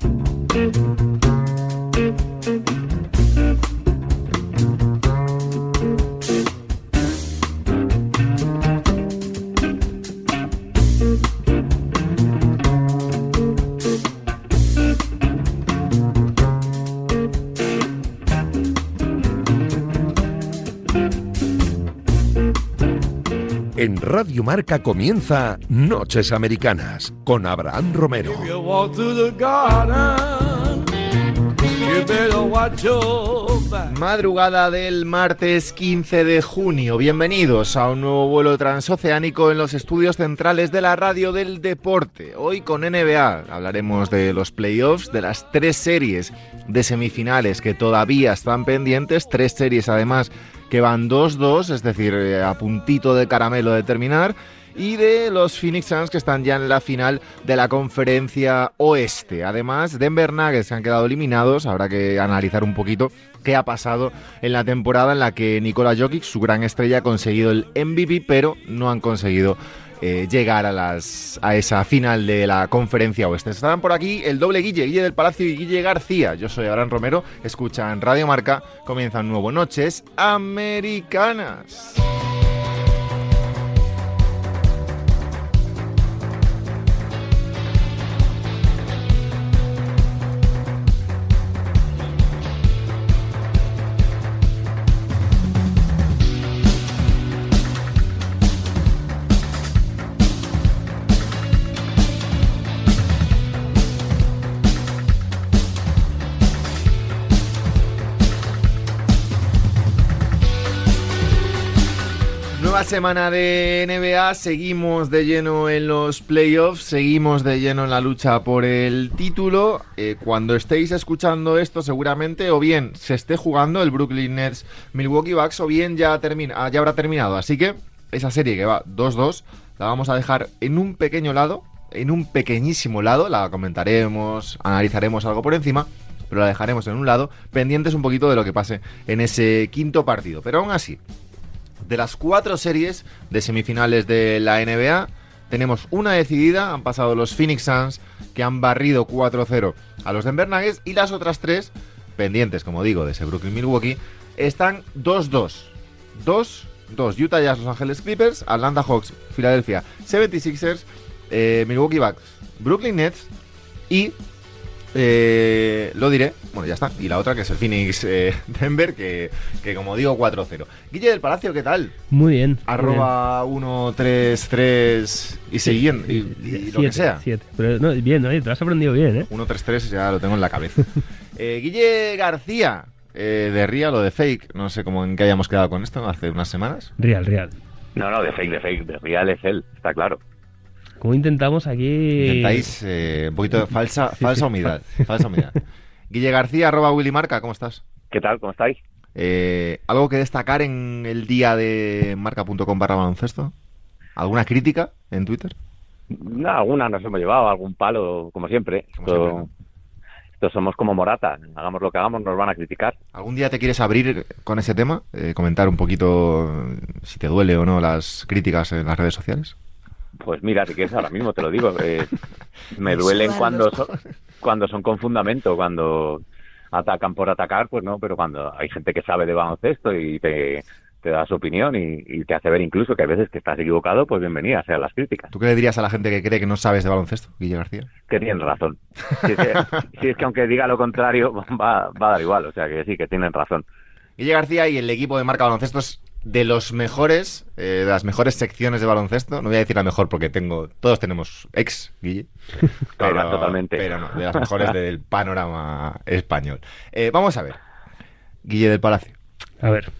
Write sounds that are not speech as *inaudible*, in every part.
Thank you. En Radio Marca comienza Noches Americanas con Abraham Romero. Madrugada del martes 15 de junio. Bienvenidos a un nuevo vuelo transoceánico en los estudios centrales de la radio del deporte. Hoy con NBA hablaremos de los playoffs, de las tres series de semifinales que todavía están pendientes, tres series además que van 2-2, es decir, eh, a puntito de caramelo de terminar y de los Phoenix Suns que están ya en la final de la conferencia oeste. Además, Denver Nuggets se han quedado eliminados, habrá que analizar un poquito qué ha pasado en la temporada en la que Nikola Jokic, su gran estrella, ha conseguido el MVP, pero no han conseguido eh, llegar a, las, a esa final de la conferencia oeste. Estarán por aquí el doble Guille, Guille del Palacio y Guille García. Yo soy Abraham Romero, escuchan Radio Marca, comienzan nuevo Noches Americanas. Semana de NBA, seguimos de lleno en los playoffs, seguimos de lleno en la lucha por el título. Eh, cuando estéis escuchando esto, seguramente o bien se esté jugando el Brooklyn Nets Milwaukee Bucks o bien ya, termina, ah, ya habrá terminado. Así que esa serie que va 2-2 la vamos a dejar en un pequeño lado, en un pequeñísimo lado, la comentaremos, analizaremos algo por encima pero la dejaremos en un lado, pendientes un poquito de lo que pase en ese quinto partido. Pero aún así, de las cuatro series de semifinales de la NBA, tenemos una decidida, han pasado los Phoenix Suns, que han barrido 4-0 a los Denver Nuggets, y las otras tres, pendientes, como digo, de ese Brooklyn-Milwaukee, están 2-2. 2-2. Utah Jazz, Los Angeles Clippers, Atlanta Hawks, Philadelphia 76ers, eh, Milwaukee Bucks, Brooklyn Nets y eh, lo diré, bueno, ya está. Y la otra que es el Phoenix eh, *laughs* Denver, que, que, como digo, 4-0. Guille del Palacio, ¿qué tal? Muy bien. Arroba 133 y siguiendo, y, y lo que sea. 7. Pero no, bien, ¿no? te has aprendido bien, ¿eh? 133 ya lo tengo en la cabeza. *laughs* eh, Guille García, eh, de Real o de Fake, no sé cómo en qué hayamos quedado con esto hace unas semanas. Real, Real. No, no, de Fake, de Fake, de Real es él, está claro. ¿Cómo intentamos aquí? Intentáis eh, un poquito de falsa, sí, falsa sí, humildad. *laughs* falsa humildad. Guille García, arroba Willy Marca, ¿cómo estás? ¿Qué tal? ¿Cómo estáis? Eh, ¿Algo que destacar en el día de marca.com barra baloncesto? ¿Alguna crítica en Twitter? No, alguna nos hemos llevado, algún palo, como siempre. Como esto, siempre, ¿no? esto somos como Morata, hagamos lo que hagamos, nos van a criticar. ¿Algún día te quieres abrir con ese tema? Eh, comentar un poquito si te duele o no las críticas en las redes sociales. Pues mira, si quieres ahora mismo te lo digo. Eh, *laughs* me duelen cuando son, cuando son con fundamento, cuando atacan por atacar, pues no, pero cuando hay gente que sabe de baloncesto y te, te da su opinión y, y, te hace ver incluso que hay veces que estás equivocado, pues bienvenida sean las críticas. ¿Tú qué le dirías a la gente que cree que no sabes de baloncesto, Guille García? Que tienen razón. Si es que, si es que aunque diga lo contrario, *laughs* va, va a dar igual, o sea que sí, que tienen razón. Guille García y el equipo de Marca Baloncesto es de los mejores, eh, de las mejores secciones de baloncesto. No voy a decir la mejor porque tengo, todos tenemos ex, Guille. *laughs* Pero, no, totalmente. Pero no, de las mejores *laughs* del panorama español. Eh, vamos a ver. Guille del Palacio. A ver.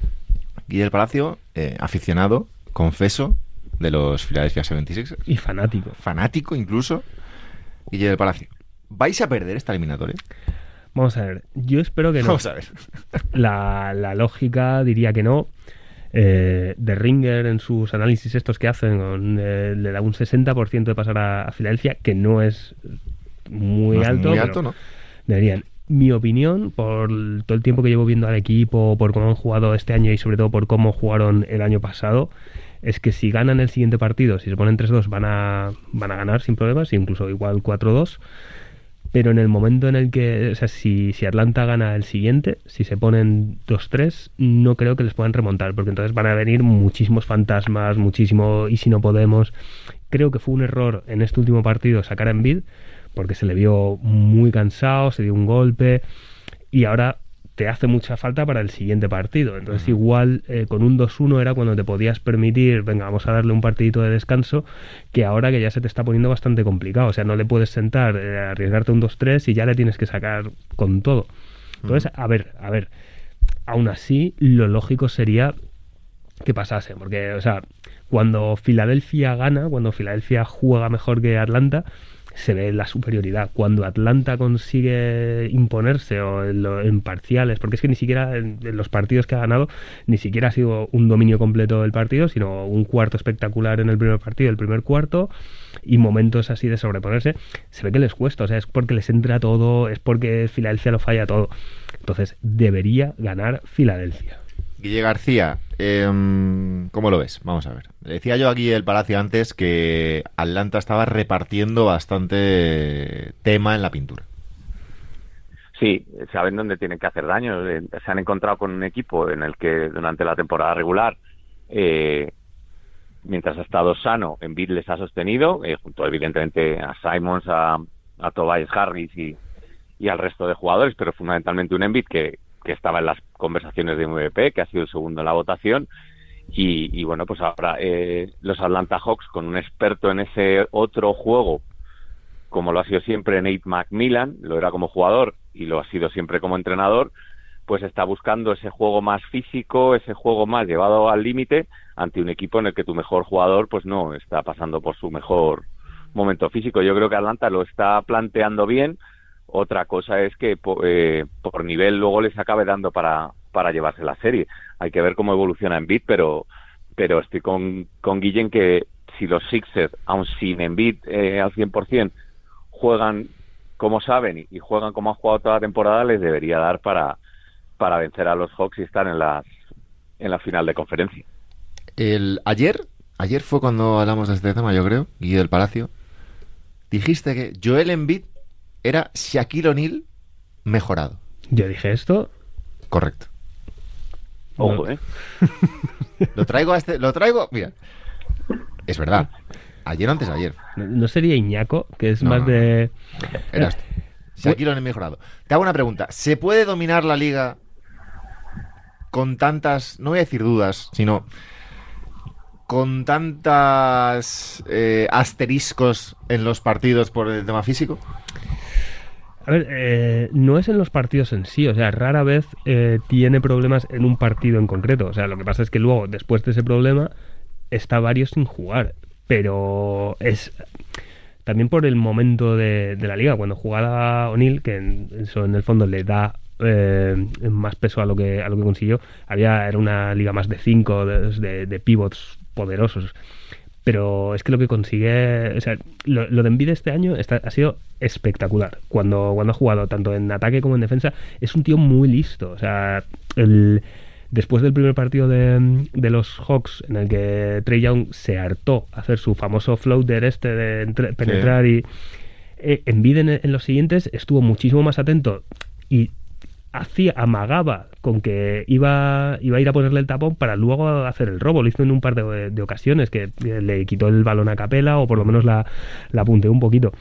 Guille del Palacio, eh, aficionado, confeso, de los Philadelphia 76. Y fanático. Fanático incluso. Guille del Palacio. ¿Vais a perder esta eliminatoria? Vamos a ver. Yo espero que no. Vamos a ver. La, la lógica diría que no. Eh, de Ringer en sus análisis estos que hacen con, eh, le da un 60% de pasar a, a, Filadelfia, que no es muy no es alto. Muy alto, ¿no? Deberían. Mi opinión, por todo el tiempo que llevo viendo al equipo, por cómo han jugado este año y sobre todo por cómo jugaron el año pasado, es que si ganan el siguiente partido, si se ponen 3-2, van a, van a ganar sin problemas, incluso igual 4-2. Pero en el momento en el que, o sea, si, si Atlanta gana el siguiente, si se ponen 2-3, no creo que les puedan remontar, porque entonces van a venir muchísimos fantasmas, muchísimo, y si no podemos. Creo que fue un error en este último partido sacar a Embiid, porque se le vio muy cansado, se dio un golpe, y ahora te hace mucha falta para el siguiente partido. Entonces, igual eh, con un 2-1 era cuando te podías permitir, venga, vamos a darle un partidito de descanso, que ahora que ya se te está poniendo bastante complicado. O sea, no le puedes sentar, eh, arriesgarte un 2-3 y ya le tienes que sacar con todo. Entonces, a ver, a ver. Aún así, lo lógico sería que pasase, porque, o sea, cuando Filadelfia gana, cuando Filadelfia juega mejor que Atlanta, se ve la superioridad. Cuando Atlanta consigue imponerse o en, parciales, porque es que ni siquiera en, los partidos que ha ganado, ni siquiera ha sido un dominio completo del partido, sino un cuarto espectacular en el primer partido, el primer cuarto, y momentos así de sobreponerse, se ve que les cuesta, o sea, es porque les entra todo, es porque Filadelfia lo falla todo. Entonces, debería ganar Filadelfia. Guille García, em, ¿cómo lo ves? Vamos a ver. Decía yo aquí el Palacio antes que Atlanta estaba repartiendo bastante tema en la pintura. Sí, saben dónde tienen que hacer daño. Eh, se han encontrado con un equipo en el que durante la temporada regular, eh, mientras ha estado sano, Embiid les ha sostenido, eh, junto evidentemente a Simons, a, Tobias Harris y, y al resto de jugadores, pero fundamentalmente un Embiid que, que estaba en las conversaciones de MVP, que ha sido el segundo en la votación. Y, bueno, pues ahora eh, los Atlanta Hawks, con un experto en ese otro juego, como lo ha sido siempre Nate McMillan, lo era como jugador y lo ha sido siempre como entrenador, pues está buscando ese juego más físico, ese juego más llevado al límite ante un equipo en el que tu mejor jugador pues no está pasando por su mejor momento físico. Yo creo que Atlanta lo está planteando bien, otra cosa es que eh, por nivel luego les acabe dando para, para llevarse la serie. Hay que ver cómo evoluciona Embiid, pero, pero estoy con, con Guillén que si los Sixers, aun sin Embiid eh, al 100%, juegan como saben y, juegan como han jugado toda la temporada, les debería dar para, para vencer a los Hawks y estar en, las, en la final de conferencia. El, ayer, ayer fue cuando hablamos de este tema, yo creo, Guille del Palacio. Dijiste que Joel Embiid era Shaquille O'Neal mejorado. Yo dije esto. Correcto. Ojo, ¿eh? *laughs* lo traigo a este. Lo traigo. Mira. Es verdad. Ayer o antes de ayer. ¿No sería Iñaco? Que es más de. Era esto. Shaquille O'Neal mejorado. Te hago una pregunta. ¿Se puede dominar la liga con tantas. No voy a decir dudas, sino con tantas eh, asteriscos en los partidos por el tema físico? A ver, eh, no es en los partidos en sí, o sea, rara vez eh, tiene problemas en un partido en concreto. O sea, lo que pasa es que luego, después de ese problema, está varios sin jugar. Pero es también por el momento de, la liga. Cuando jugaba O'Neill, que en, eso en el fondo le da eh, más peso a lo que a lo que consiguió, había era una liga más de cinco de, de pivots poderosos pero es que lo que consigue, o sea, lo, de Envid este año ha sido espectacular. Cuando, cuando ha jugado tanto en ataque como en defensa, es un tío muy listo. O sea, el, después del primer partido de, los Hawks, en el que Trey Young se hartó a hacer su famoso floater este de penetrar y eh, Envid en, en los siguientes estuvo muchísimo más atento y hacía, amagaba con que iba, iba a ir a ponerle el tapón para luego hacer el robo. Lo hizo en un par de, ocasiones, que le quitó el balón a capela o por lo menos la, la punteó un poquito.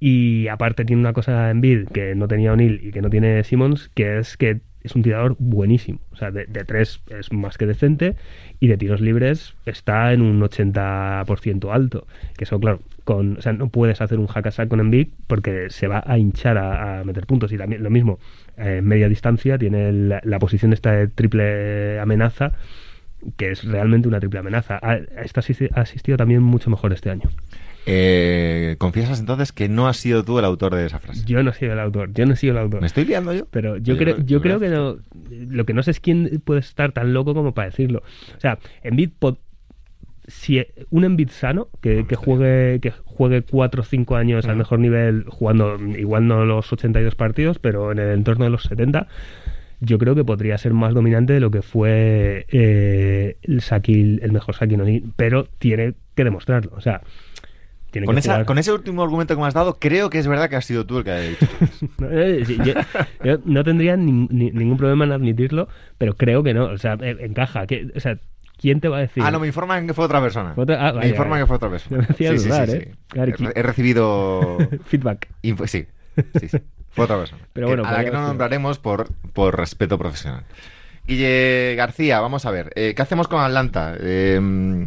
Y aparte tiene una cosa en bid que no tenía O'Neill y que no tiene Simmons, que es que es un tirador buenísimo. O sea, de, tres es más que decente y de tiros libres está en un 80% alto. Que eso, claro, con, o sea, no puedes hacer un hack sack con Embiid porque se va a hinchar a, meter puntos. Y también lo mismo, eh, media distancia tiene la, posición esta de triple amenaza, que es realmente una triple amenaza. Ha, ha asistido también mucho mejor este año. Eh, ¿Confiesas entonces que no has sido tú el autor de esa frase? Yo no he sido el autor, yo no he sido el autor. ¿Me estoy liando yo? Pero yo, creo, yo creo que no. Lo que no sé es quién puede estar tan loco como para decirlo. O sea, Envid si un Envid sano que, juegue que juegue 4 o 5 años al mejor nivel jugando igual no los 82 partidos pero en el entorno de los 70 yo creo que podría ser más dominante de lo que fue eh, el el mejor Shaquille pero tiene que demostrarlo o sea Con, que esa- jugar- con ese último argumento que me has dado, creo que es verdad que has sido tú el que ha dicho. *laughs* Eh, sí, yo, yo no tendría ni- ni- ningún problema en admitirlo, pero creo que no. O sea, eh, encaja. que- o sea, ¿quién te va a decir? Ah, no, me informan que fue otra persona. Fue otra- ah, me informan vaya. que fue otra persona. *laughs* Me hacía dudar, ¿eh? Claro, He, he recibido... *laughs* Feedback. info- sí, sí, sí. Fue otra persona. Pero Que- bueno, a la que no nombraremos por, por respeto profesional. Guille García, vamos a ver. eh, ¿Qué hacemos con Atlanta? Eh,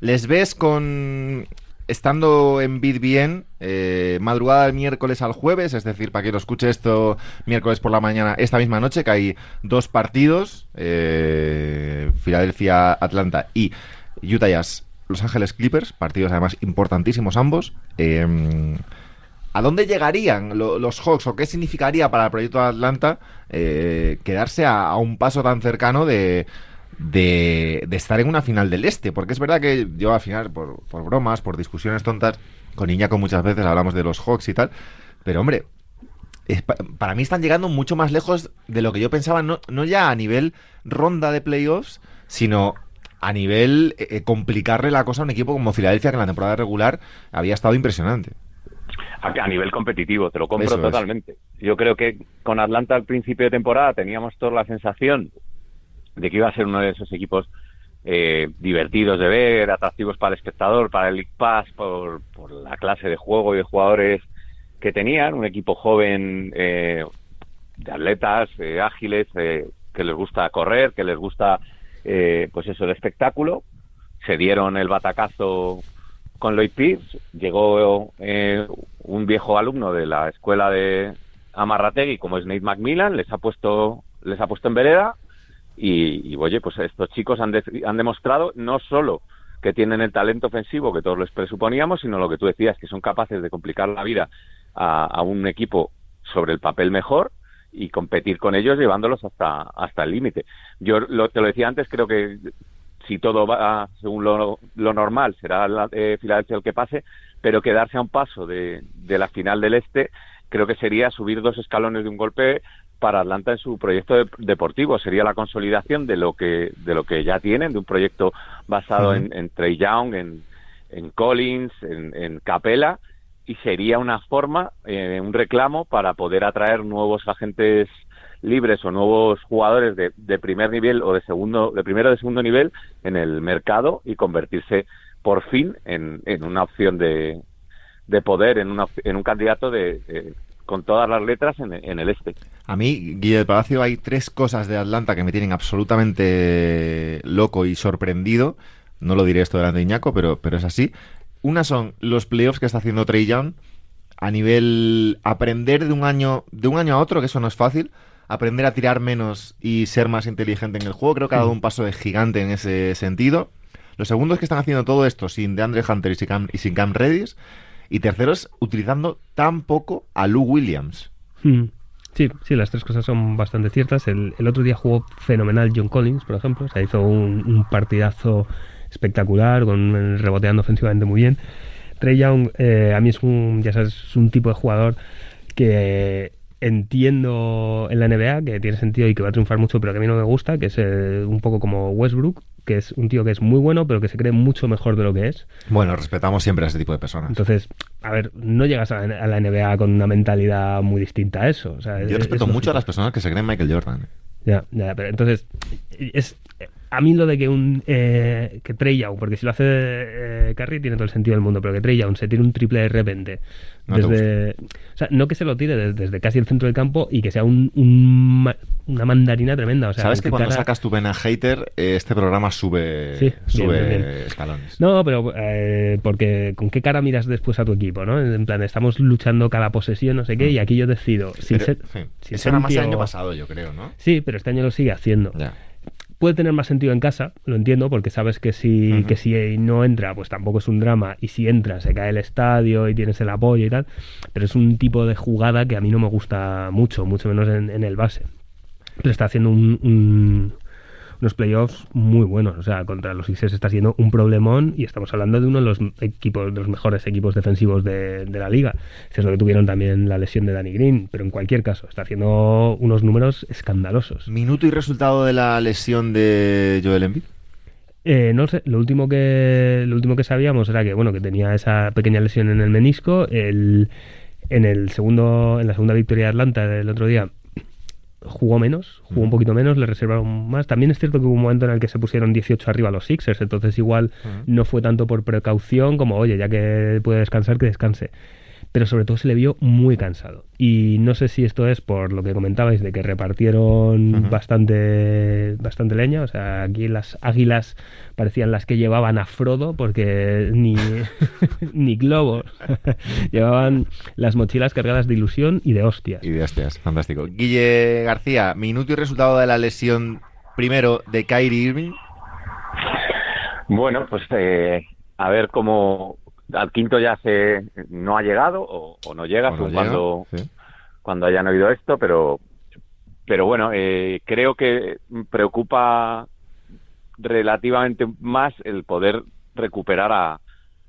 ¿Les ves con... Estando en BitBN, eh, madrugada del miércoles al jueves, es decir, para que lo escuche esto miércoles por la mañana, esta misma noche, que hay dos partidos, eh, Filadelfia, Atlanta y Utah Jazz, Los Ángeles Clippers, partidos además importantísimos ambos. Eh, ¿A dónde llegarían lo- los Hawks o qué significaría para el proyecto de Atlanta eh, quedarse a un paso tan cercano de, de, de estar en una final del Este? Porque es verdad que yo al final, por, por bromas, por discusiones tontas, con Iñaco muchas veces hablamos de los Hawks y tal, pero hombre, es para mí están llegando mucho más lejos de lo que yo pensaba, no, no ya a nivel ronda de playoffs, sino a nivel eh, eh, complicarle la cosa a un equipo como Filadelfia, que en la temporada regular había estado impresionante. A, a nivel competitivo, te lo compro Eso es. totalmente. Yo creo que con Atlanta al principio de temporada teníamos toda la sensación de que iba a ser uno de esos equipos eh, divertidos de ver, atractivos para el espectador, para el League Pass, por, la clase de juego y de jugadores que tenían, un equipo joven eh, de atletas eh, ágiles, eh, que les gusta correr, que les gusta, eh, pues eso, el espectáculo. Se dieron el batacazo con Lloyd Pierce, llegó eh, un viejo alumno de la escuela de Amarrategui, como es Nate McMillan, les ha puesto, les ha puesto en vereda y, y, oye, pues estos chicos han, de- han demostrado no solo que tienen el talento ofensivo que todos les presuponíamos, sino lo que tú decías, que son capaces de complicar la vida a, a un equipo sobre el papel mejor y competir con ellos llevándolos hasta, hasta el límite. Yo lo, te lo decía antes, creo que si todo va según lo, lo normal, será la, eh, Filadelfia el que pase, pero quedarse a un paso de, de la final del Este, creo que sería subir dos escalones de un golpe para Atlanta en su proyecto de- deportivo. Sería la consolidación de lo que de lo que ya tienen, de un proyecto basado en, en Trey Young, en, en Collins, en, en Capela, y sería una forma, eh, un reclamo para poder atraer nuevos agentes libres o nuevos jugadores de, de primer nivel o de segundo, de primero o de segundo nivel en el mercado y convertirse por fin en, en una opción de, de poder, en, una, en un candidato de, de- con todas las letras en, en el este. A mí, Guille del Palacio, hay tres cosas de Atlanta que me tienen absolutamente loco y sorprendido. No lo diré esto delante de Iñaco, pero, pero es así. Una son los playoffs que está haciendo Trey Young a nivel aprender de un año de un año a otro, que eso no es fácil. Aprender a tirar menos y ser más inteligente en el juego. Creo que ha dado un paso de gigante en ese sentido. Lo segundo es que están haciendo todo esto sin DeAndre Hunter y sin Cam, y sin Cam Reddish. Y tercero es utilizando tan poco a Lou Williams. Hmm. Sí, sí, las tres cosas son bastante ciertas. El, el otro día jugó fenomenal John Collins, por ejemplo. O sea, hizo un, un partidazo espectacular, con reboteando ofensivamente muy bien. Trey Young, eh, a mí es un, ya sabes, es un tipo de jugador que entiendo en la NBA, que tiene sentido y que va a triunfar mucho, pero que a mí no me gusta, que es eh, un poco como Westbrook, que es un tío que es muy bueno, pero que se cree mucho mejor de lo que es. Bueno, respetamos siempre a ese tipo de personas. Entonces, a ver, no llegas a, a la NBA con una mentalidad muy distinta a eso. O sea, Yo es- respeto es mucho a las personas que se creen Michael Jordan. Ya, ya, pero entonces, es a mí lo de que un eh, que Trey Young, porque si lo hace eh, Curry tiene todo el sentido del mundo, pero que Trey Young se tire un triple de repente, No desde, o sea, no que se lo tire desde, desde casi el centro del campo y que sea un, una mandarina tremenda. O sea, Sabes que cuando cara- sacas tu vena hater, eh, este programa sube, Sí, sube bien, bien, bien. escalones. No, pero eh, porque con qué cara miras después a tu equipo, ¿no? En plan, estamos luchando cada posesión, no sé qué, y aquí yo decido. Si Pero, ser- sí. si Eso ser era más el año pasado, yo creo, ¿no? Sí, pero este año lo sigue haciendo. Ya. Puede tener más sentido en casa, lo entiendo, porque sabes que si, que si no entra, pues tampoco es un drama, y si entra, se cae el estadio y tienes el apoyo y tal, pero es un tipo de jugada que a mí no me gusta mucho, mucho menos en, en el base. Pero está haciendo un- un- unos playoffs muy buenos, o sea, contra los Sixers está siendo un problemón y estamos hablando de uno de los equipos, de los mejores equipos defensivos de, de la liga. Es cierto que tuvieron también la lesión de Danny Green, pero en cualquier caso, está haciendo unos números escandalosos. Minuto y resultado de la lesión de Joel Embiid. Eh, no sé, lo último que lo último que sabíamos era que bueno que tenía esa pequeña lesión en el menisco. El, en el segundo en la segunda victoria de Atlanta del otro día jugó menos, jugó un poquito menos, le reservaron más. También es cierto que hubo un momento en el que se pusieron 18 arriba los Sixers, entonces igual no fue tanto por precaución como, oye, ya que puede descansar, que descanse pero sobre todo se le vio muy cansado. Y no sé si esto es por lo que comentabais de que repartieron bastante, bastante leña, o sea, aquí las águilas parecían las que llevaban a Frodo porque ni, *laughs* ni globos, *laughs* llevaban las mochilas cargadas de ilusión y de hostias. Y de hostias, fantástico. Guille García, minuto y resultado de la lesión primero de Kyrie Irving. Bueno, pues eh, a ver cómo, al quinto ya se no ha llegado o, no llega, cuando, cuando hayan oído esto, pero pero bueno, eh, creo que preocupa relativamente más el poder recuperar a,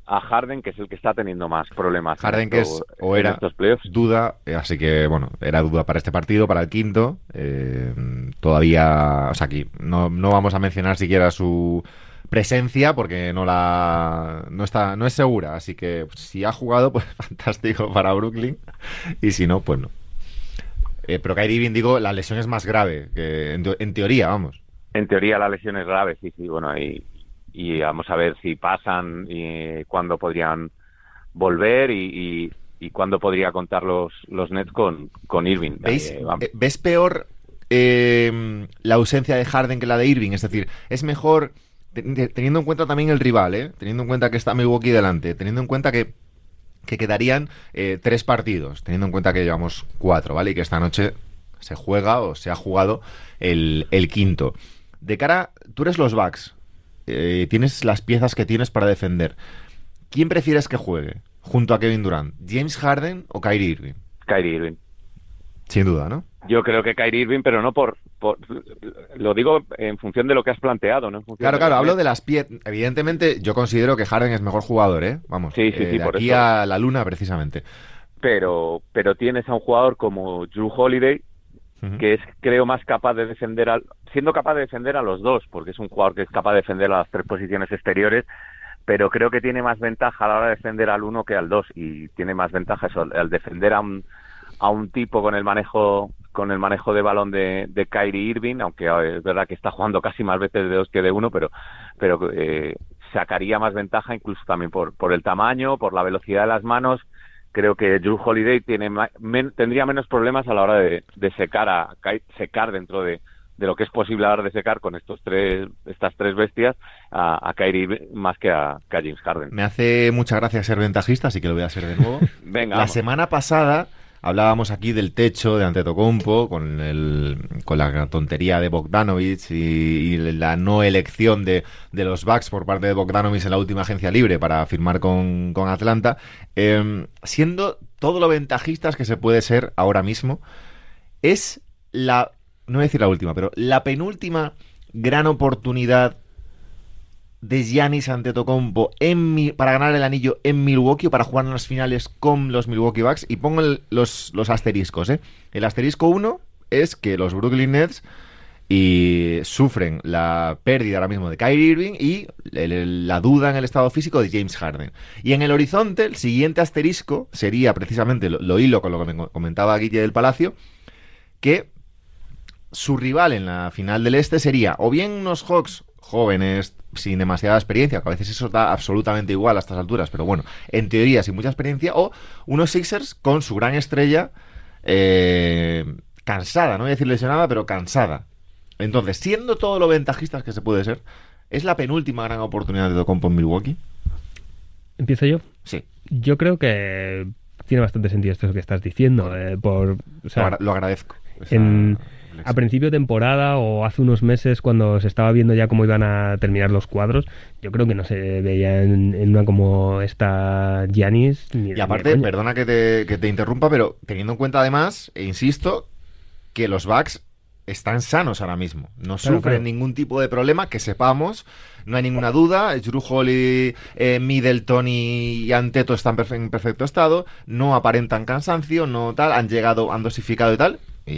a Harden, que es el que está teniendo más problemas. Harden, que es o era duda, eh, así que bueno, era duda para este partido, para el quinto. Eh, todavía, o sea, aquí no, no vamos a mencionar siquiera su presencia porque no la no está no es segura. Así que si ha jugado pues *laughs* fantástico para Brooklyn. Y si no pues no. Eh, pero Kyrie bien digo la lesión es más grave que en, teoría vamos. En teoría la lesión es grave sí sí bueno y, y vamos a ver si pasan y cuándo podrían volver y, y, cuándo podría contar los los Nets con con Irving. ¿Veis, eh, ves peor eh, la ausencia de Harden que la de Irving es decir es mejor teniendo en cuenta también el rival, ¿eh? teniendo en cuenta que está Milwaukee delante, teniendo en cuenta que, quedarían eh, tres partidos, teniendo en cuenta que llevamos cuatro, ¿vale? Y que esta noche se juega o se ha jugado el, quinto. De cara, tú eres los Bucks, eh, tienes las piezas que tienes para defender. ¿Quién prefieres que juegue junto a Kevin Durant? ¿James Harden o Kyrie Irving? Kyrie Irving. Sin duda, ¿no? Yo creo que Kyrie Irving, pero no por, Lo digo en función de lo que has planteado, ¿no? claro, claro, hablo de las piezas. Evidentemente, yo considero que Harden es mejor jugador, ¿eh? Vamos, sí, sí, sí, eh, aquí a la luna, precisamente. Pero, pero tienes a un jugador como Drew Holiday, que es, creo, más capaz de defender, al, siendo capaz de defender a los dos, porque es un jugador que es capaz de defender a las tres posiciones exteriores, pero creo que tiene más ventaja a la hora de defender al uno que al dos, y tiene más ventaja eso, al defender a un a un tipo con el manejo con el manejo de balón de, de Kyrie Irving, aunque es verdad que está jugando casi más veces de dos que de uno, pero, pero eh, sacaría más ventaja incluso también por, por el tamaño, por la velocidad de las manos. Creo que Drew Holiday tiene, tendría menos problemas a la hora de, secar a secar dentro de, de lo que es posible hablar de secar con estos tres, estas tres bestias a, a Kyrie más que a, James Harden. Me hace mucha gracia ser ventajista, así que lo voy a hacer de nuevo. *laughs* Venga. La semana pasada Hablábamos aquí del techo de Antetokounmpo con, el, con la tontería de Bogdanovich y, la no elección de, los Bucks por parte de Bogdanovich en la última agencia libre para firmar con, Atlanta. Em, siendo todo lo ventajistas que se puede ser ahora mismo, es la, no voy a decir la última, pero la penúltima gran oportunidad de Giannis Antetokounmpo en para ganar el anillo en Milwaukee o para jugar en las finales con los Milwaukee Bucks y pongo los, los asteriscos. ¿eh? El asterisco 1 es que los Brooklyn Nets y sufren la pérdida ahora mismo de Kyrie Irving y la duda en el estado físico de James Harden. Y en el horizonte, el siguiente asterisco sería precisamente lo, lo hilo con lo que me comentaba Guille del Palacio, que su rival en la final del este sería o bien unos Hawks jóvenes, sin demasiada experiencia, que a veces eso da absolutamente igual a estas alturas, pero bueno, en teoría sin mucha experiencia, o unos Sixers con su gran estrella eh, cansada, no voy a decir lesionada, pero cansada. Entonces, siendo todo lo ventajistas que se puede ser, ¿es la penúltima gran oportunidad de Docompo en Milwaukee? ¿Empiezo yo? Sí. Yo creo que tiene bastante sentido esto que estás diciendo. Eh, por, lo, agradezco. En, a principio de temporada o hace unos meses cuando se estaba viendo ya cómo iban a terminar los cuadros, yo creo que no se veía en, una como esta Giannis. y aparte, perdona que te, que te interrumpa, pero teniendo en cuenta además, e insisto, que los Bucks están sanos ahora mismo. No sufren ningún tipo de problema, que sepamos. No hay ninguna duda. Drew Holly, eh, Middleton y Anteto están en perfecto estado. No aparentan cansancio, no tal. Han llegado, han dosificado y tal y,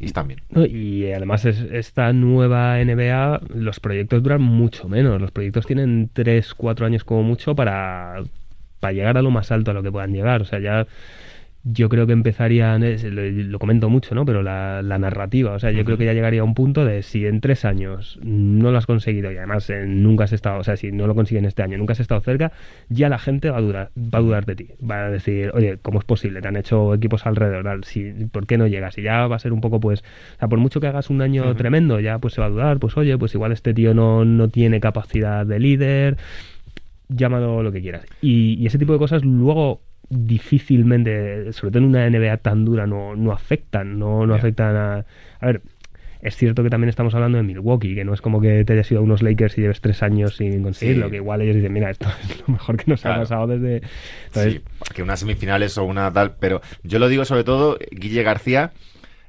y están bien. Y además es- esta nueva NBA, los proyectos duran mucho menos. Los proyectos tienen 3, 4 años como mucho para, para llegar a lo más alto a lo que puedan llegar. O sea, ya yo creo que empezarían, lo, comento mucho, ¿no? Pero la, la narrativa, o sea, yo creo que ya llegaría a un punto de si en tres años no lo has conseguido y además eh, nunca has estado, o sea, si no lo consiguen este año, nunca has estado cerca, ya la gente va a dudar, va a dudar de ti. Va a decir, oye, ¿cómo es posible? Te han hecho equipos alrededor, tal, si, ¿por qué no llegas? Y ya va a ser un poco, pues, o sea, por mucho que hagas un año tremendo, ya pues se va a dudar, pues oye, pues igual este tío no, no tiene capacidad de líder, llámalo lo que quieras. Y, y ese tipo de cosas luego difícilmente, sobre todo en una NBA tan dura, no, no afectan, no, no afectan a... A ver, es cierto que también estamos hablando de Milwaukee, que no es como que te hayas ido a unos Lakers y lleves tres años sin conseguirlo, Sí. que igual ellos dicen, mira, esto *laughs* es lo mejor que nos Claro. ha pasado desde... Entonces, Sí, que unas semifinales o una tal, pero yo lo digo sobre todo, Guille García,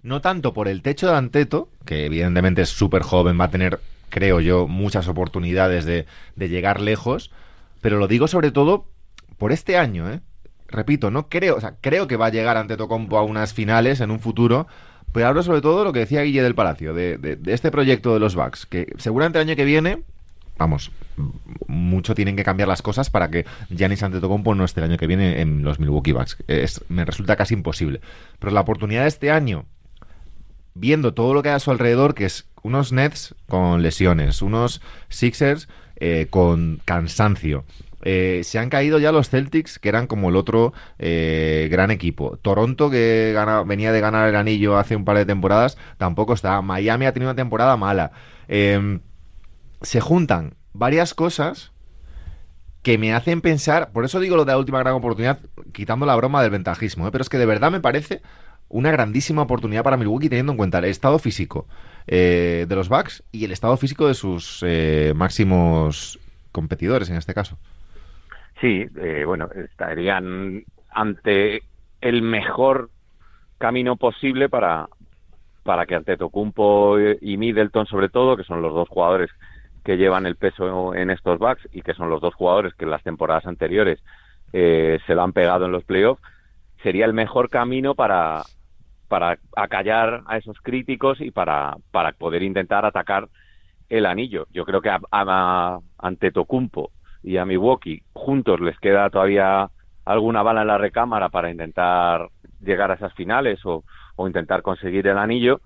no tanto por el techo de Anteto, que evidentemente es súper joven, va a tener, creo yo, muchas oportunidades de, de llegar lejos, pero lo digo sobre todo por este año, ¿eh? Repito, no creo, o sea, creo que va a llegar Antetokounmpo a unas finales en un futuro, pero hablo sobre todo lo que decía Guille del Palacio, de, de- de este proyecto de los Bucks, que seguramente el año que viene vamos, mucho tienen que cambiar las cosas para que Giannis Antetokounmpo no esté el año que viene en los Milwaukee Bucks. Es- me resulta casi imposible. Pero la oportunidad de este año, viendo todo lo que hay a su alrededor, que es unos Nets con lesiones, unos Sixers eh, con cansancio. Eh, se han caído ya los Celtics, que eran como el otro eh, gran equipo. Toronto, que venía de ganar el anillo hace un par de temporadas, tampoco está. Miami ha tenido una temporada mala. Em, se juntan varias cosas que me hacen pensar, por eso digo lo de la última gran oportunidad, quitando la broma del ventajismo, ¿eh? pero es que de verdad me parece una grandísima oportunidad para Milwaukee teniendo en cuenta el estado físico de los Bucks y el estado físico de sus máximos competidores en este caso. Sí, eh, bueno, estarían ante el mejor camino posible para, para que Antetokounmpo y Middleton, sobre todo, que son los dos jugadores que llevan el peso en estos backs y que son los dos jugadores que en las temporadas anteriores eh, se lo han pegado en los playoffs, sería el mejor camino para, para acallar a esos críticos y para, para poder intentar atacar el anillo. Yo creo que a, a Antetokounmpo y a Milwaukee juntos les queda todavía alguna bala en la recámara para intentar llegar a esas finales o, o intentar conseguir el anillo,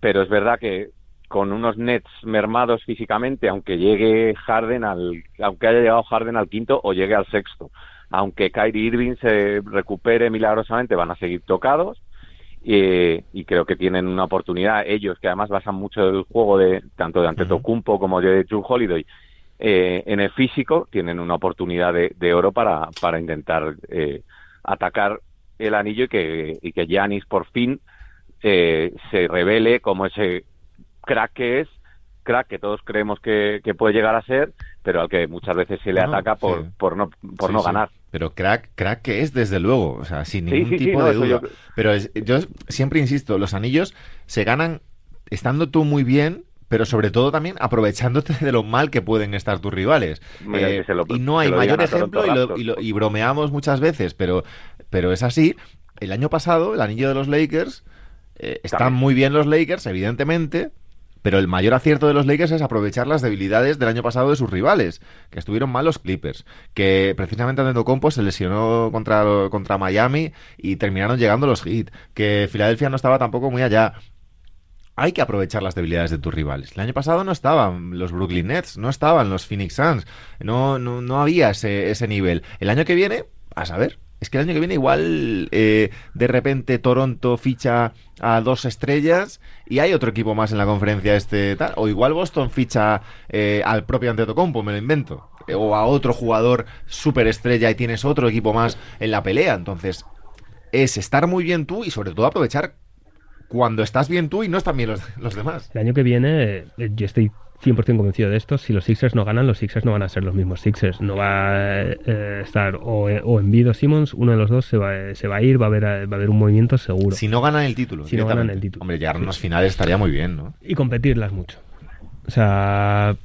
pero es verdad que con unos Nets mermados físicamente, aunque llegue Harden al, aunque haya llegado Harden al quinto o llegue al sexto, aunque Kyrie Irving se recupere milagrosamente, van a seguir tocados y, y creo que tienen una oportunidad ellos que además basan mucho el juego de tanto de Antetokounmpo como de Drew Holiday eh, en el físico tienen una oportunidad de, de oro para, para intentar eh, atacar el anillo y que, y que Giannis por fin eh, se revele como ese crack que es, crack que todos creemos que, que puede llegar a ser, pero al que muchas veces se le No, ataca por, sí. por no, por Sí, no sí. ganar. Pero crack, crack que es desde luego, o sea, sin ningún tipo no, de duda. yo- Pero es- yo siempre insisto, los anillos se ganan estando tú muy bien, pero sobre todo también aprovechándote de lo mal que pueden estar tus rivales. Mira, Eh, lo- y no hay mayor ejemplo y, lo- Raptors. y lo- y bromeamos muchas veces, pero, pero es así. El año pasado, el anillo de los Lakers, eh, están También. muy bien los Lakers, evidentemente, pero el mayor acierto de los Lakers es aprovechar las debilidades del año pasado de sus rivales, que estuvieron mal los Clippers, que precisamente Antetokounmpo se lesionó contra, contra Miami y terminaron llegando los Heat, que Filadelfia no estaba tampoco muy allá. Hay que aprovechar las debilidades de tus rivales. El año pasado no estaban los Brooklyn Nets, no estaban los Phoenix Suns, no, no, no había ese, ese nivel. El año que viene, a saber, es que el año que viene igual eh, de repente Toronto ficha a dos estrellas y hay otro equipo más en la conferencia este tal, o igual Boston ficha eh, al propio Antetokounmpo, me lo invento, eh, o a otro jugador superestrella y tienes otro equipo más en la pelea. Entonces, es estar muy bien tú y sobre todo aprovechar cuando estás bien tú y no están bien los, los demás. El año que viene, eh, yo estoy 100% convencido de esto. Si los Sixers no ganan, los Sixers no van a ser los mismos Sixers. No va a eh, estar o, o Embiid o Simmons, uno de los dos se va, se va a ir, va a haber, va a haber un movimiento seguro. Si no ganan el título. Si no ganan el título. Hombre, llegar a unas finales estaría muy bien, ¿no? Y competirlas mucho. O sea,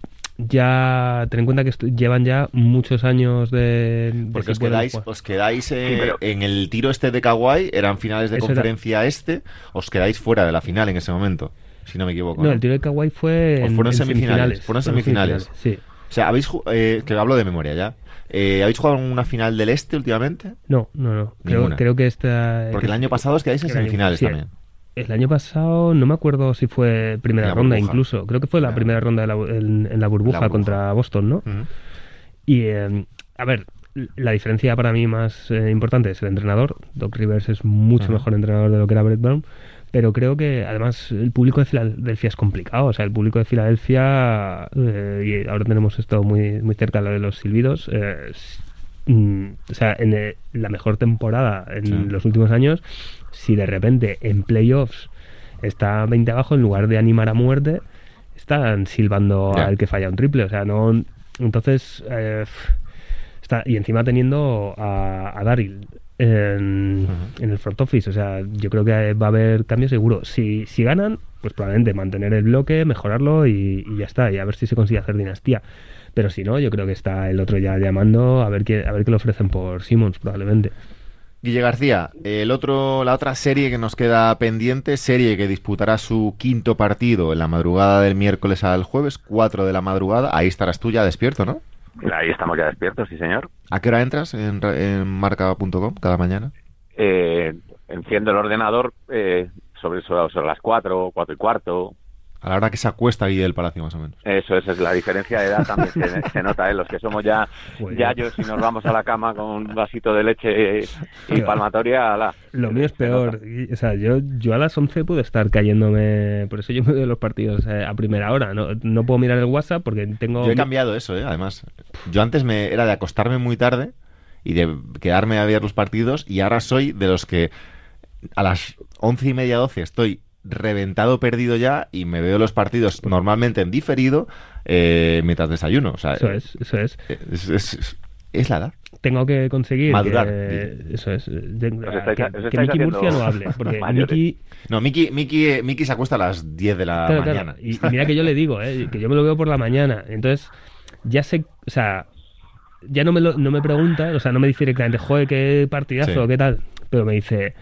ya ten en cuenta que llevan ya muchos años de... Porque os, quedáis, os quedáis eh, en el tiro este de Kawhi, eran finales de conferencia este, os quedáis fuera de la final en ese momento, si no me equivoco. No, el tiro de Kawhi fue... En, fueron semifinales, Fueron semifinales. Sí. O sea, habéis... Eh, que hablo de memoria ya. Eh, ¿Habéis jugado en una final del Este últimamente? No, no, no. Creo, creo, que esta... Porque el año pasado os quedáis en semifinales también. El año pasado no me acuerdo si fue primera ronda incluso. Creo que fue la primera ronda en, la burbuja contra Boston, ¿no? Y, em, a ver, la diferencia para mí más eh, importante es el entrenador. Doc Rivers es mucho mejor entrenador de lo que era Brett Brown. Pero creo que además el público de Filadelfia es complicado. O sea, el público de Filadelfia, eh, y ahora tenemos esto muy, muy cerca, lo de los silbidos. Eh, mm, o sea, en la mejor temporada en los últimos años si de repente en playoffs está 20 abajo, en lugar de animar a muerte, están silbando al que falla un triple. O sea, no. Entonces, eh, está, y encima teniendo a, a Daryl en, el front office. O sea, yo creo que va a haber cambios seguro. Si, si ganan, pues probablemente mantener el bloque, mejorarlo y, y, ya está. Y a ver si se consigue hacer dinastía. Pero si no, yo creo que está el otro ya llamando a ver qué, a ver qué le ofrecen por Simmons, probablemente. Guille García, el otro, la otra serie que nos queda pendiente, serie que disputará su quinto partido en la madrugada del miércoles al jueves, 4 de la madrugada. Ahí estarás tú ya despierto, ¿no? Ahí estamos ya despiertos, sí, señor. ¿A qué hora entras en, en marca.com cada mañana? Eh, enciendo el ordenador eh, sobre, sobre, las 4, 4 y cuarto, a la hora que se acuesta ahí del palacio, más o menos. Eso, esa es la diferencia de edad también se, nota, ¿eh? Los que somos ya, ya yo, si nos vamos a la cama con un vasito de leche y palmatoria, la, Lo mío es peor. O sea, yo, yo a las 11 puedo estar cayéndome. Por eso yo me doy los partidos eh, a primera hora. No, no puedo mirar el WhatsApp porque tengo. Yo he cambiado eso, ¿eh? Además. Yo antes me era de acostarme muy tarde y de quedarme a ver los partidos y ahora soy de los que a las once y media, doce estoy reventado perdido ya y me veo los partidos normalmente en diferido eh, mientras desayuno. eso es, eso es. Es, la edad. Tengo que conseguir madurar. eso es. que, Miki Murcia no hable. *laughs* Porque Miki... No, Miki, Miki, Miki, se acuesta a las 10 de la mañana. Y, mira que yo le digo, eh, que yo me lo veo por la mañana. Entonces, ya sé, o sea, ya no me, lo, no me pregunta, o sea, no me dice directamente, joder, qué partidazo, qué tal. Pero me dice,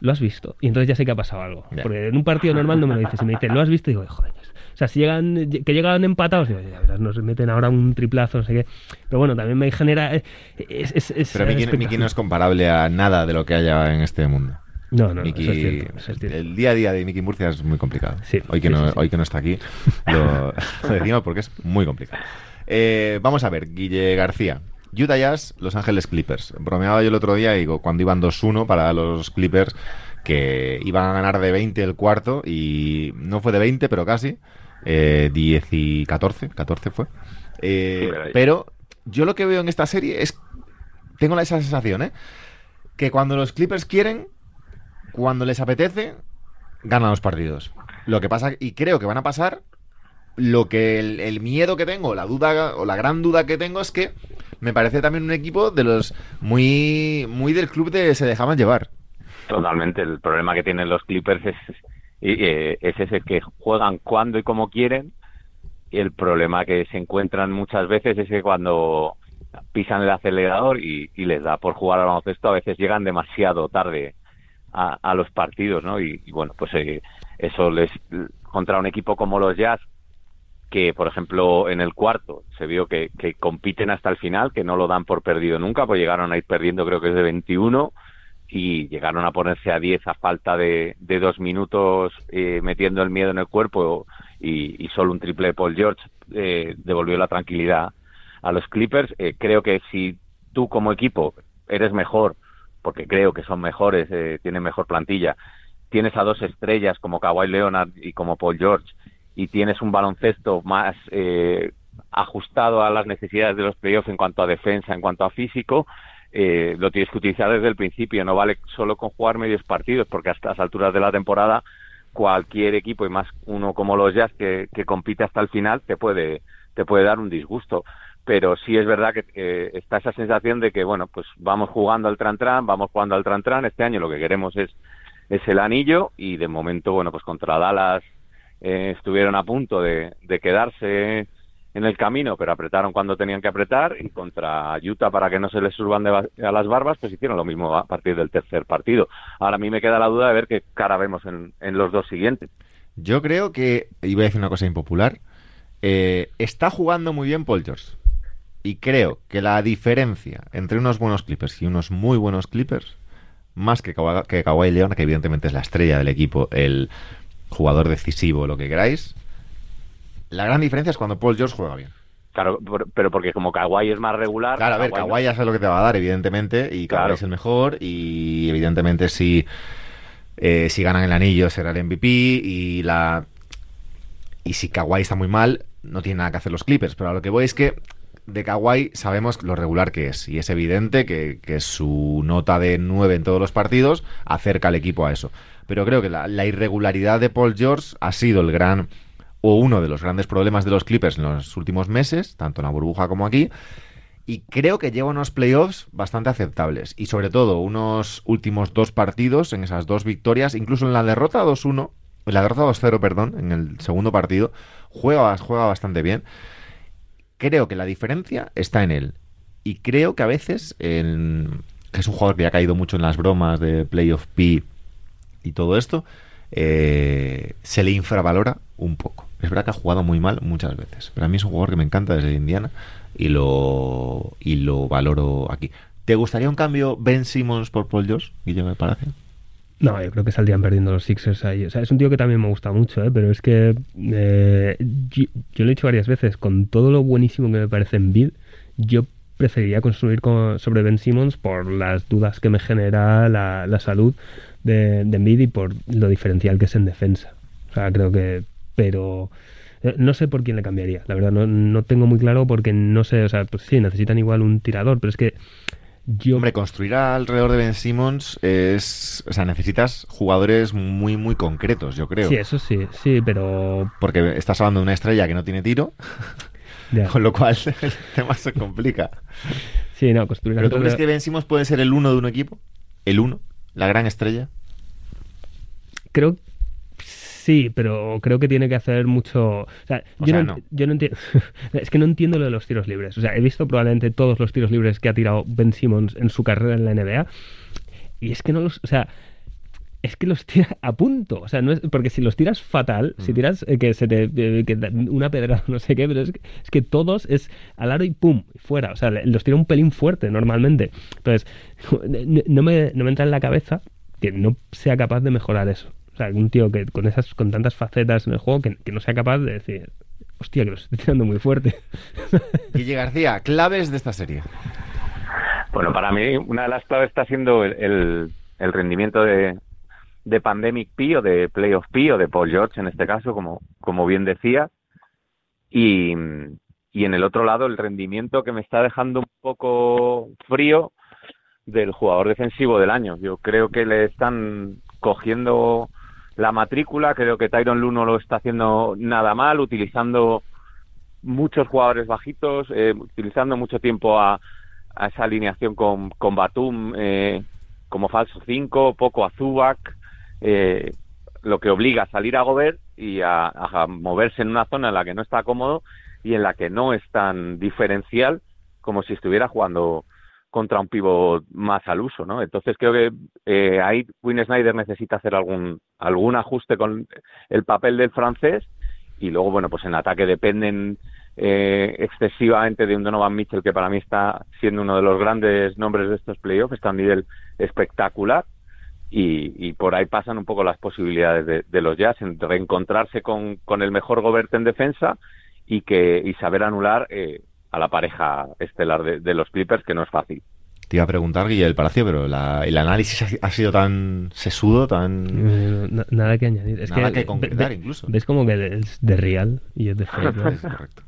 ¿lo has visto? Y entonces ya sé que ha pasado algo. Porque en un partido normal no me lo dices. Si me dicen, ¿lo has visto? Y digo, joder. O sea, si llegan, que llegan empatados, digo, ya verás, nos meten ahora un triplazo, no sé qué. Pero bueno, también me genera. Eh, es, es, Pero Miki, no es comparable a nada de lo que haya en este mundo. No, no, Miki, eso es El día a día de Miki Murcia es muy complicado. hoy, que no, hoy que no está aquí, *laughs* lo, decimos porque es muy complicado. Eh, vamos a ver, Guille García. Utah Jazz, Los Ángeles Clippers. Bromeaba yo el otro día, digo, cuando iban 2-1 para los Clippers, que iban a ganar de 20 el cuarto y no fue de 20, pero casi. Eh, 10 y 14, 14 fue. Eh, pero yo lo que veo en esta serie es, tengo esa sensación, ¿eh? Que cuando los Clippers quieren, cuando les apetece, ganan los partidos. Lo que pasa, y creo que van a pasar, lo que el, el miedo que tengo, la duda o la gran duda que tengo es que me parece también un equipo de los muy, muy del club de se dejaban llevar. Totalmente. El problema que tienen los Clippers es, eh, es ese que juegan cuando y como quieren. Y el problema que se encuentran muchas veces es que cuando pisan el acelerador y, les da por jugar al baloncesto, a veces llegan demasiado tarde a, los partidos, ¿no? Y, bueno, pues eh, eso les contra un equipo como los Jazz que, por ejemplo, en el cuarto se vio que, compiten hasta el final, que no lo dan por perdido nunca, pues llegaron a ir perdiendo, creo que es de 21, y llegaron a ponerse a 10 a falta de, dos minutos eh, metiendo el miedo en el cuerpo y, solo un triple de Paul George eh, devolvió la tranquilidad a los Clippers. Eh, creo que si tú como equipo eres mejor, porque creo que son mejores, tienen mejor plantilla, tienes a dos estrellas como Kawhi Leonard y como Paul George, y tienes un baloncesto más eh, ajustado a las necesidades de los playoffs en cuanto a defensa, en cuanto a físico, eh, lo tienes que utilizar desde el principio. No vale solo con jugar medios partidos, porque hasta las alturas de la temporada cualquier equipo y más uno como los Jazz que, compite hasta el final te puede te puede dar un disgusto pero sí es verdad que está esa sensación de que bueno pues vamos jugando al tran tran vamos jugando al tran tran este año lo que queremos es es el anillo y de momento bueno pues contra Dallas eh, estuvieron a punto de, quedarse en el camino, pero apretaron cuando tenían que apretar y contra Utah para que no se les suban de a las barbas, pues hicieron lo mismo a partir del tercer partido. Ahora a mí me queda la duda de ver qué cara vemos en, los dos siguientes. Yo creo que, y voy a decir una cosa impopular, eh, está jugando muy bien Paul George. Y creo que la diferencia entre unos buenos Clippers y unos muy buenos Clippers, más que, que Kawhi León, que evidentemente es la estrella del equipo, el jugador decisivo, lo que queráis, la gran diferencia es cuando Paul George juega bien. Claro, pero porque como Kawhi es más regular. Claro, a ver, Kawhi, ya sabe lo que te va a dar, evidentemente, y Kawhi es el mejor, y evidentemente si, eh, si ganan el anillo será el MVP, y la y si Kawhi está muy mal, no tiene nada que hacer los Clippers, pero a lo que voy es que de Kawhi sabemos lo regular que es, y es evidente que, su nota de 9 en todos los partidos acerca al equipo a eso. Pero creo que la irregularidad de Paul George ha sido el gran o uno de los grandes problemas de los Clippers en los últimos meses, tanto en la burbuja como aquí. Y creo que lleva unos playoffs bastante aceptables. Y sobre todo, unos últimos dos partidos, en esas dos victorias, incluso en la derrota 2-1, en la derrota 2-0, perdón, en el segundo partido, juega, juega bastante bien. Creo que la diferencia está en él. Y creo que a veces, en, es un jugador que ha caído mucho en las bromas de Playoff P y todo esto, eh, se le infravalora un poco. Es verdad que ha jugado muy mal muchas veces, pero a mí es un jugador que me encanta desde Indiana y lo, y lo valoro aquí. ¿Te gustaría un cambio Ben Simmons por Paul George, Guillermo, me parece? No, yo creo que saldrían perdiendo los Sixers ahí. O sea, es un tío que también me gusta mucho, ¿eh? pero es que eh, yo, lo he dicho varias veces, con todo lo buenísimo que me parece en Bid, yo preferiría construir sobre Ben Simmons por las dudas que me genera la, salud de, de y por lo diferencial que es en defensa. O sea, creo que pero eh, no sé por quién le cambiaría, la verdad, no, no tengo muy claro porque no sé, o sea, pues sí, necesitan igual un tirador, pero es que yo... Hombre, construir alrededor de Ben Simmons es... O sea, necesitas jugadores muy, muy concretos, yo creo. Sí, eso sí, sí, pero... Porque estás hablando de una estrella que no tiene tiro, *laughs* con lo cual *laughs* el tema se complica. Sí, no, construir ¿Pero tú crees que Ben Simmons puede ser el uno de un equipo? ¿El uno? ¿La gran estrella? Creo Sí, pero creo que tiene que hacer mucho. O sea, yo, no, yo no entiendo. *laughs* es que no entiendo lo de los tiros libres. O sea, he visto probablemente todos los tiros libres que ha tirado Ben Simmons en su carrera en la NBA. Y es que no los. O sea, es que los tira a punto. O sea, no es, porque si los tiras fatal, si mm. tiras eh, que se te. Eh, que una pedra, *laughs* no sé qué, pero es que, es que todos es al aro y pum, fuera. O sea, los tira un pelín fuerte normalmente. Entonces, *laughs* no me, no me entra en la cabeza que no sea capaz de mejorar eso sea, un tío que con esas con tantas facetas en el juego que, no sea capaz de decir, hostia, que lo estoy tirando muy fuerte. *laughs* Guille García, claves de esta serie. Bueno, para mí una de las claves está siendo el, rendimiento de, de Pandemic P o de Playoff P o de Paul George en este caso, como, como bien decía. Y, y en el otro lado el rendimiento que me está dejando un poco frío del jugador defensivo del año. Yo creo que le están cogiendo la matrícula. Creo que Tyron Lu no lo está haciendo nada mal, utilizando muchos jugadores bajitos, eh, utilizando mucho tiempo a, esa alineación con, con Batum eh, como falso 5, poco a Zubac, eh, lo que obliga a salir a Gobert y a, a, moverse en una zona en la que no está cómodo y en la que no es tan diferencial como si estuviera jugando contra un pivot más al uso, ¿no? Entonces creo que eh, ahí Win Snyder necesita hacer algún algún ajuste con el papel del francés y luego bueno pues en ataque dependen eh, excesivamente de un Donovan Mitchell que para mí está siendo uno de los grandes nombres de estos playoffs, está a un nivel espectacular y, por ahí pasan un poco las posibilidades de, los Jazz en reencontrarse con, con el mejor Gobert en defensa y que y saber anular eh, a la pareja estelar de, los Clippers, que no es fácil. Te iba a preguntar, Guille del Palacio, pero el análisis ha, sido tan sesudo, tan... Eh, nada que añadir. Es nada que, concretar, incluso. Ves como que es de real y es de *laughs* fake. es, correcto.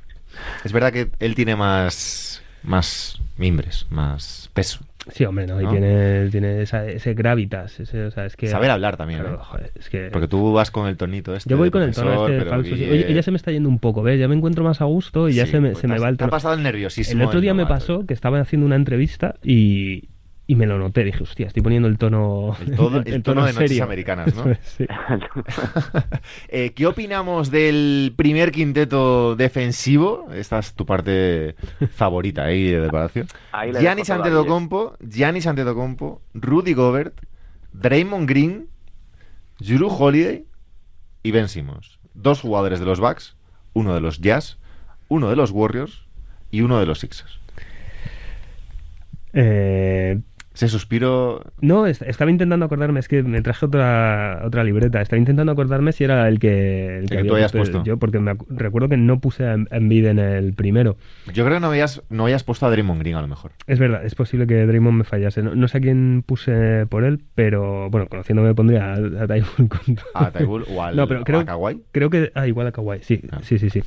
es verdad que él tiene más, más mimbres, más peso. Sí, hombre, ¿no? Y tiene, tiene ese gravitas. Ese, o sea, es que, Saber hablar también. ¿eh? es que, Porque tú vas con el tonito este. Yo voy con el tono este falso. Oye, ya se me está yendo un poco, ¿ves? Ya me encuentro más a gusto y ya se me, pues se me va el tono. Te ha pasado el nerviosísimo. El otro día me pasó que estaba haciendo una entrevista y, y me lo noté. Dije, hostia, estoy poniendo el tono. El, todo- *laughs* el el tono de noches serio. americanas, ¿no? *laughs* Sí. *laughs* Eh, ¿Qué opinamos del primer quinteto defensivo? Esta es tu parte favorita ahí del Palacio. Ahí Giannis. Antetokounmpo, Giannis Antetokounmpo, Rudy Gobert, Draymond Green, Jrue Holiday y Ben Simmons. Dos jugadores de los Bucks, uno de los Jazz, uno de los Warriors y uno de los Sixers. Eh, Ese suspiro no, est- estaba intentando acordarme, es que me traje otra otra libreta. Estaba intentando acordarme si era el que, el que había tú hayas puesto. yo, porque me recuerdo que no puse a Embiid en el primero. Yo creo que no habías, no hayas puesto a Draymond Green a lo mejor. Es verdad, es posible que Draymond me fallase. No, no sé a quién puse por él, pero bueno, conociéndome pondría a, a Tybull *laughs* con. A Tybull o al No, pero creo, a Kawhi. creo que. Ah, igual a Kawhi, sí, Ah. sí, sí, sí.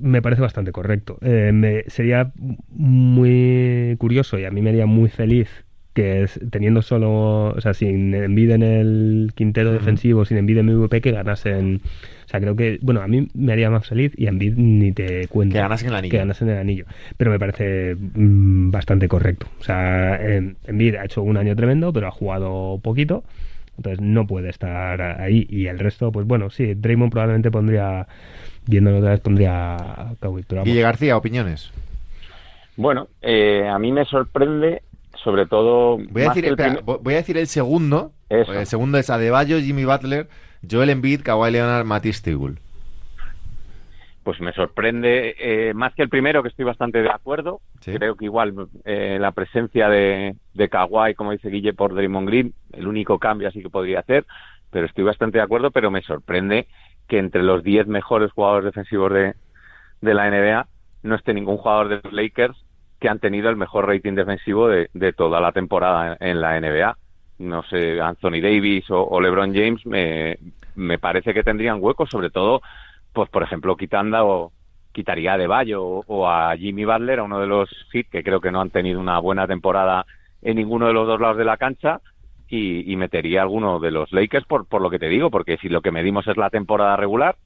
Me parece bastante correcto. Eh, me, sería muy curioso y a mí me haría muy feliz que es- teniendo solo, o sea, sin Embiid en el quinteto Ujú. defensivo, sin Embiid en MVP, que ganasen. O sea, creo que, bueno, a mí me haría más feliz y Embiid ni te cuento. Que ganasen el anillo. Que ganasen el anillo. Pero me parece mm, bastante correcto. O sea, en Embiid ha hecho un año tremendo, pero ha jugado poquito. Entonces no puede estar ahí. Y el resto, pues bueno, sí, Draymond probablemente pondría, viéndolo otra vez, pondría a Kawhi. Pero vamos, Guille García, opiniones. Bueno, eh, a mí me sorprende, sobre todo. Voy a, decir, el espera, primer- vo- voy a decir el segundo. El segundo es Adebayo, Jimmy Butler, Joel Embiid, Kawhi Leonard, Matisse Thybulle. Pues me sorprende eh, más que el primero, que estoy bastante de acuerdo. Sí. Creo que igual eh, la presencia de, de Kawhi, como dice Guille, por Draymond Green, el único cambio así que podría hacer, pero estoy bastante de acuerdo, pero me sorprende que entre los 10 mejores jugadores defensivos de, de la NBA no esté ningún jugador de los Lakers que han tenido el mejor rating defensivo de, de toda la temporada en, en la NBA. No sé, Anthony Davis o, o LeBron James me, me parece que tendrían huecos, sobre todo, pues por ejemplo, quitando o quitaría a De Bayo o, a Jimmy Butler, a uno de los Heat que creo que no han tenido una buena temporada en ninguno de los dos lados de la cancha y, metería a alguno de los Lakers por, por lo que te digo, porque si lo que medimos es la temporada regular,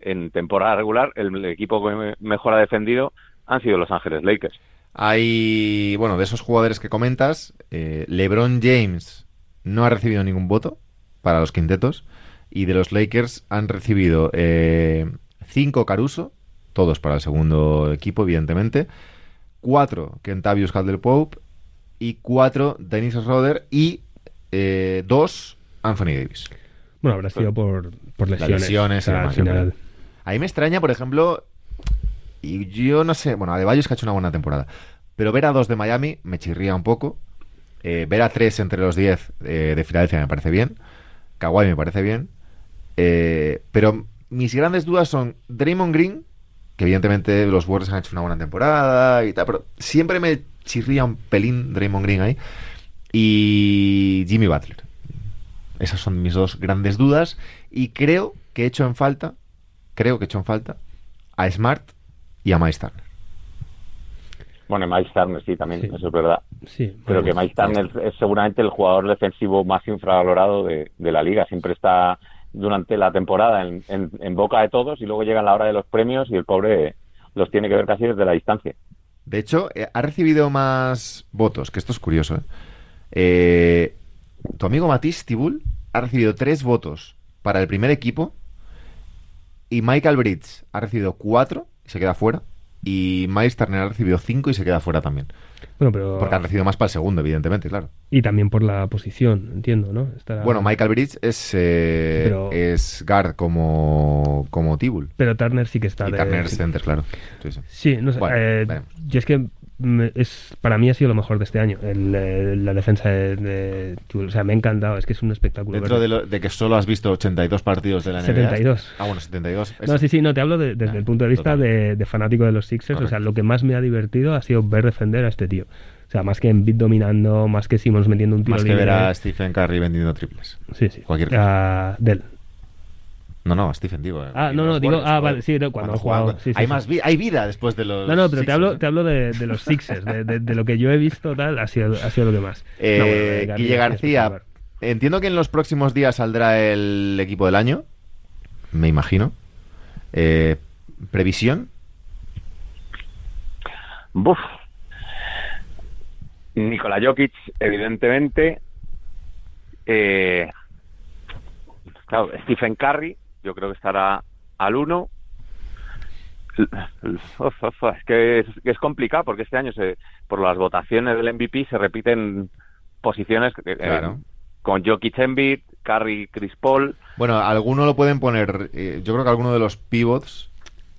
en temporada regular el, equipo que me- mejor ha defendido han sido Los Ángeles Lakers. Hay, bueno, de esos jugadores que comentas, eh, LeBron James no ha recibido ningún voto para los quintetos. Y de los Lakers han recibido eh, cinco Caruso, todos para el segundo equipo, evidentemente. Cuatro Kentavious Caldwell Pope y cuatro Dennis Schroeder y eh, dos Anthony Davis. bueno, habrá sido por, por lesiones. lesiones O sea, al final-. A mí me extraña, por ejemplo, y yo no sé, bueno, Adebayo es que ha hecho una buena temporada, pero ver a dos de Miami me chirría un poco. Eh, ver a tres entre los diez eh, de Filadelfia me parece bien. Kawhi me parece bien. Eh, pero mis grandes dudas son Draymond Green, que evidentemente los Warriors han hecho una buena temporada y tal, pero siempre me chirría un pelín Draymond Green ahí. Y Jimmy Butler. Esas son mis dos grandes dudas. Y creo que he hecho en falta, creo que he hecho en falta a Smart y a Miles Turner. Bueno, Miles Turner sí, también, Sí. eso es verdad. Sí, Pero bueno, que Miles Turner es seguramente el jugador defensivo más infravalorado de, de la liga. Siempre está durante la temporada en, boca de todos y luego llega la hora de los premios y el pobre los tiene que ver casi desde la distancia. De hecho, eh, ha recibido más votos, que esto es curioso. ¿eh? Eh, tu amigo Matisse Tibul ha recibido tres votos para el primer equipo y Michael Bridges ha recibido cuatro y se queda fuera. Y Miles Turner ha recibido cinco y se queda fuera también. Bueno, pero. Porque han recibido más para el segundo, evidentemente, claro. Y también por la posición, entiendo, ¿no? Estará- Bueno, Michael Bridges es, eh, Pero- es guard como, como Tibul. Pero Turner sí que está Y de- Turner es center, claro. Sí, sí. Sí, no sé. Bueno, eh, yo es que es para mí ha sido lo mejor de este año, el, eh, la defensa de, de. O sea, me ha encantado, es que es un espectáculo. Dentro de, lo- de que solo has visto 82 partidos de la NBA. 72. Ah, bueno, 72. No, Eso. sí, sí, no, te hablo de- desde Ah, el punto de vista de, fanático de los Sixers. O sea, lo que más me ha divertido ha sido ver defender a este tío. O sea, más que Embiid dominando, más que Simmons metiendo un tiro Más que libre. ver a Stephen Curry vendiendo triples. Sí, sí. cualquier Ah, Del. No, no, Stephen, digo. eh, Ah, no, no, digo- Warriors, ah, vale, sí, no, cuando juegan- jugado, sí, sí, hay sí. más vi- hay vida después de los. No, no, pero te hablo, ¿eh? te hablo de, de los Sixers, de, de- de lo que yo he visto, tal, ha sido, ha sido lo que más. Eh, No, bueno, García, Guille García, entiendo que en los próximos días saldrá el equipo del año. Me imagino. Eh, ¿Previsión? Buf. Nikola Jokic, evidentemente. Eh, claro, Stephen Curry, yo creo que estará al 1. Es que es, es, complicado porque este año, se, por las votaciones del MVP, se repiten posiciones eh, Claro. con Jokic Embiid, Curry, Chris Paul. Bueno, alguno lo pueden poner. eh, yo creo que alguno de los pivots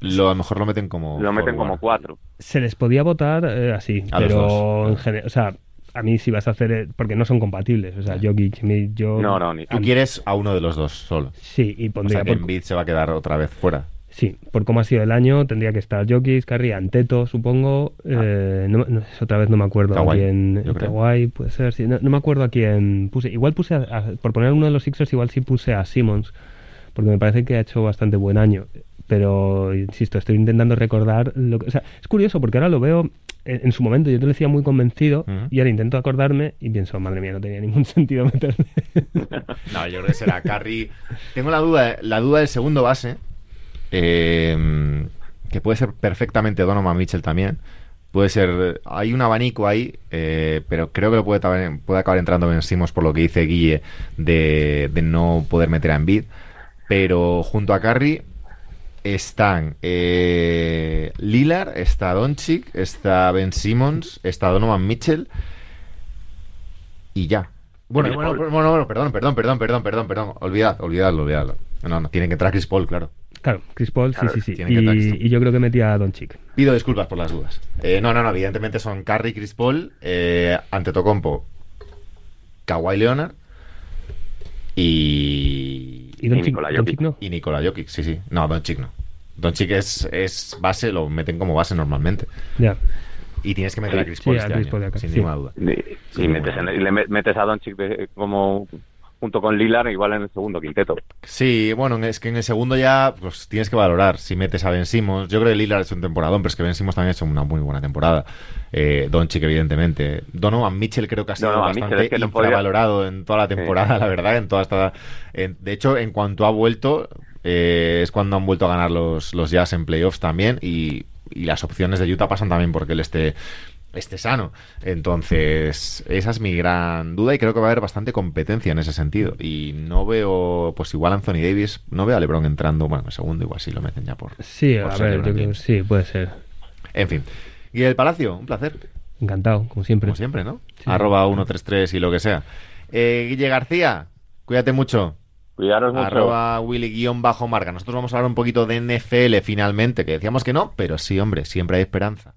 lo, a lo mejor lo meten como. Lo meten forward. como cuatro. Se les podía votar eh, así, A los pero dos. en general, o sea, a mí si vas a hacer, eh, porque no son compatibles, o sea, Jokic, mi- yo... No, no, ni Tú quieres a uno de los dos solo. Sí, y O pondría, sea que por, Embiid se va a quedar otra vez fuera. sí, por cómo ha sido el año, tendría que estar Jokic, Curry, Anteto, supongo, eh, no, no- otra vez no me acuerdo a Kawhi, quién, yo creo. Kawhi, puede ser, sí, no, no me acuerdo a quién puse, igual puse, a- a- por poner uno de los Sixers, igual sí puse a Simmons, porque me parece que ha hecho bastante buen año. Pero, insisto, estoy intentando recordar. Lo que, o sea, es curioso porque ahora lo veo en, en su momento. Yo te lo decía muy convencido y ahora intento acordarme y pienso, madre mía, no tenía ningún *laughs* sentido meterme. *laughs* No, yo creo que será Curry. Tengo la duda, la duda del segundo base. eh, que puede ser perfectamente Donovan Mitchell también. Puede ser. Hay un abanico ahí, eh, pero creo que lo puede, puede acabar entrando Ben Simmons por lo que dice Guille de, de no poder meter a Embiid. Pero junto a Curry están eh, Lillard, está Doncic, está Ben Simmons, está Donovan Mitchell y ya. Bueno, bueno, bueno, bueno, perdón, perdón, perdón, perdón, perdón, perdón. Olvidad, olvidadlo, olvidadlo. No, no, tiene que entrar Chris Paul, claro. claro, Chris Paul, sí, Claro, sí, sí. y yo creo que metía a Doncic. Pido disculpas por las dudas. Eh, no, no, no, evidentemente son Curry, Chris Paul, eh, Antetokounmpo, Kawhi Leonard y... Y Nikola Jokic. No. y Nikola Jokic, sí, sí. No, Doncic no. Doncic es, es base, lo meten como base normalmente. Ya. Y tienes que meter a Chris Sí, Paul a este Chris año, Paul de acá, sin sí. ninguna duda. Y, Sí, y muy metes, bueno. en- y le met- metes a Doncic de- como junto con Lillard igual en el segundo quinteto. Sí, bueno, es que en el segundo ya pues, tienes que valorar si metes a Ben Simmons. Yo creo que Lillard es un temporadón, pero es que Ben Simmons también ha hecho una muy buena temporada. Eh, Doncic, evidentemente. Donovan Mitchell creo que ha sido Donovan bastante Mitchell, es que no podía- infravalorado en toda la temporada, *laughs* la verdad, en toda esta... en- de hecho, en cuanto ha vuelto, eh, es cuando han vuelto a ganar los, los Jazz en playoffs también y, y las opciones de Utah pasan también porque él esté esté sano. Entonces, esa es mi gran duda y creo que va a haber bastante competencia en ese sentido. Y no veo, pues igual Anthony Davis, no veo a LeBron entrando, bueno, en segundo igual sí lo meten ya por... Sí, por a ser ver, yo creo sí, puede ser. En fin. Y el Palacio, un placer, Encantado, como siempre. como siempre, ¿no? Sí. Arroba 133 y lo que sea. Eh, Guille García, cuídate mucho. Cuidaros mucho. Arroba Willy-Marca. Nosotros vamos a hablar un poquito de NFL finalmente, que decíamos que no, pero sí, hombre, siempre hay esperanza.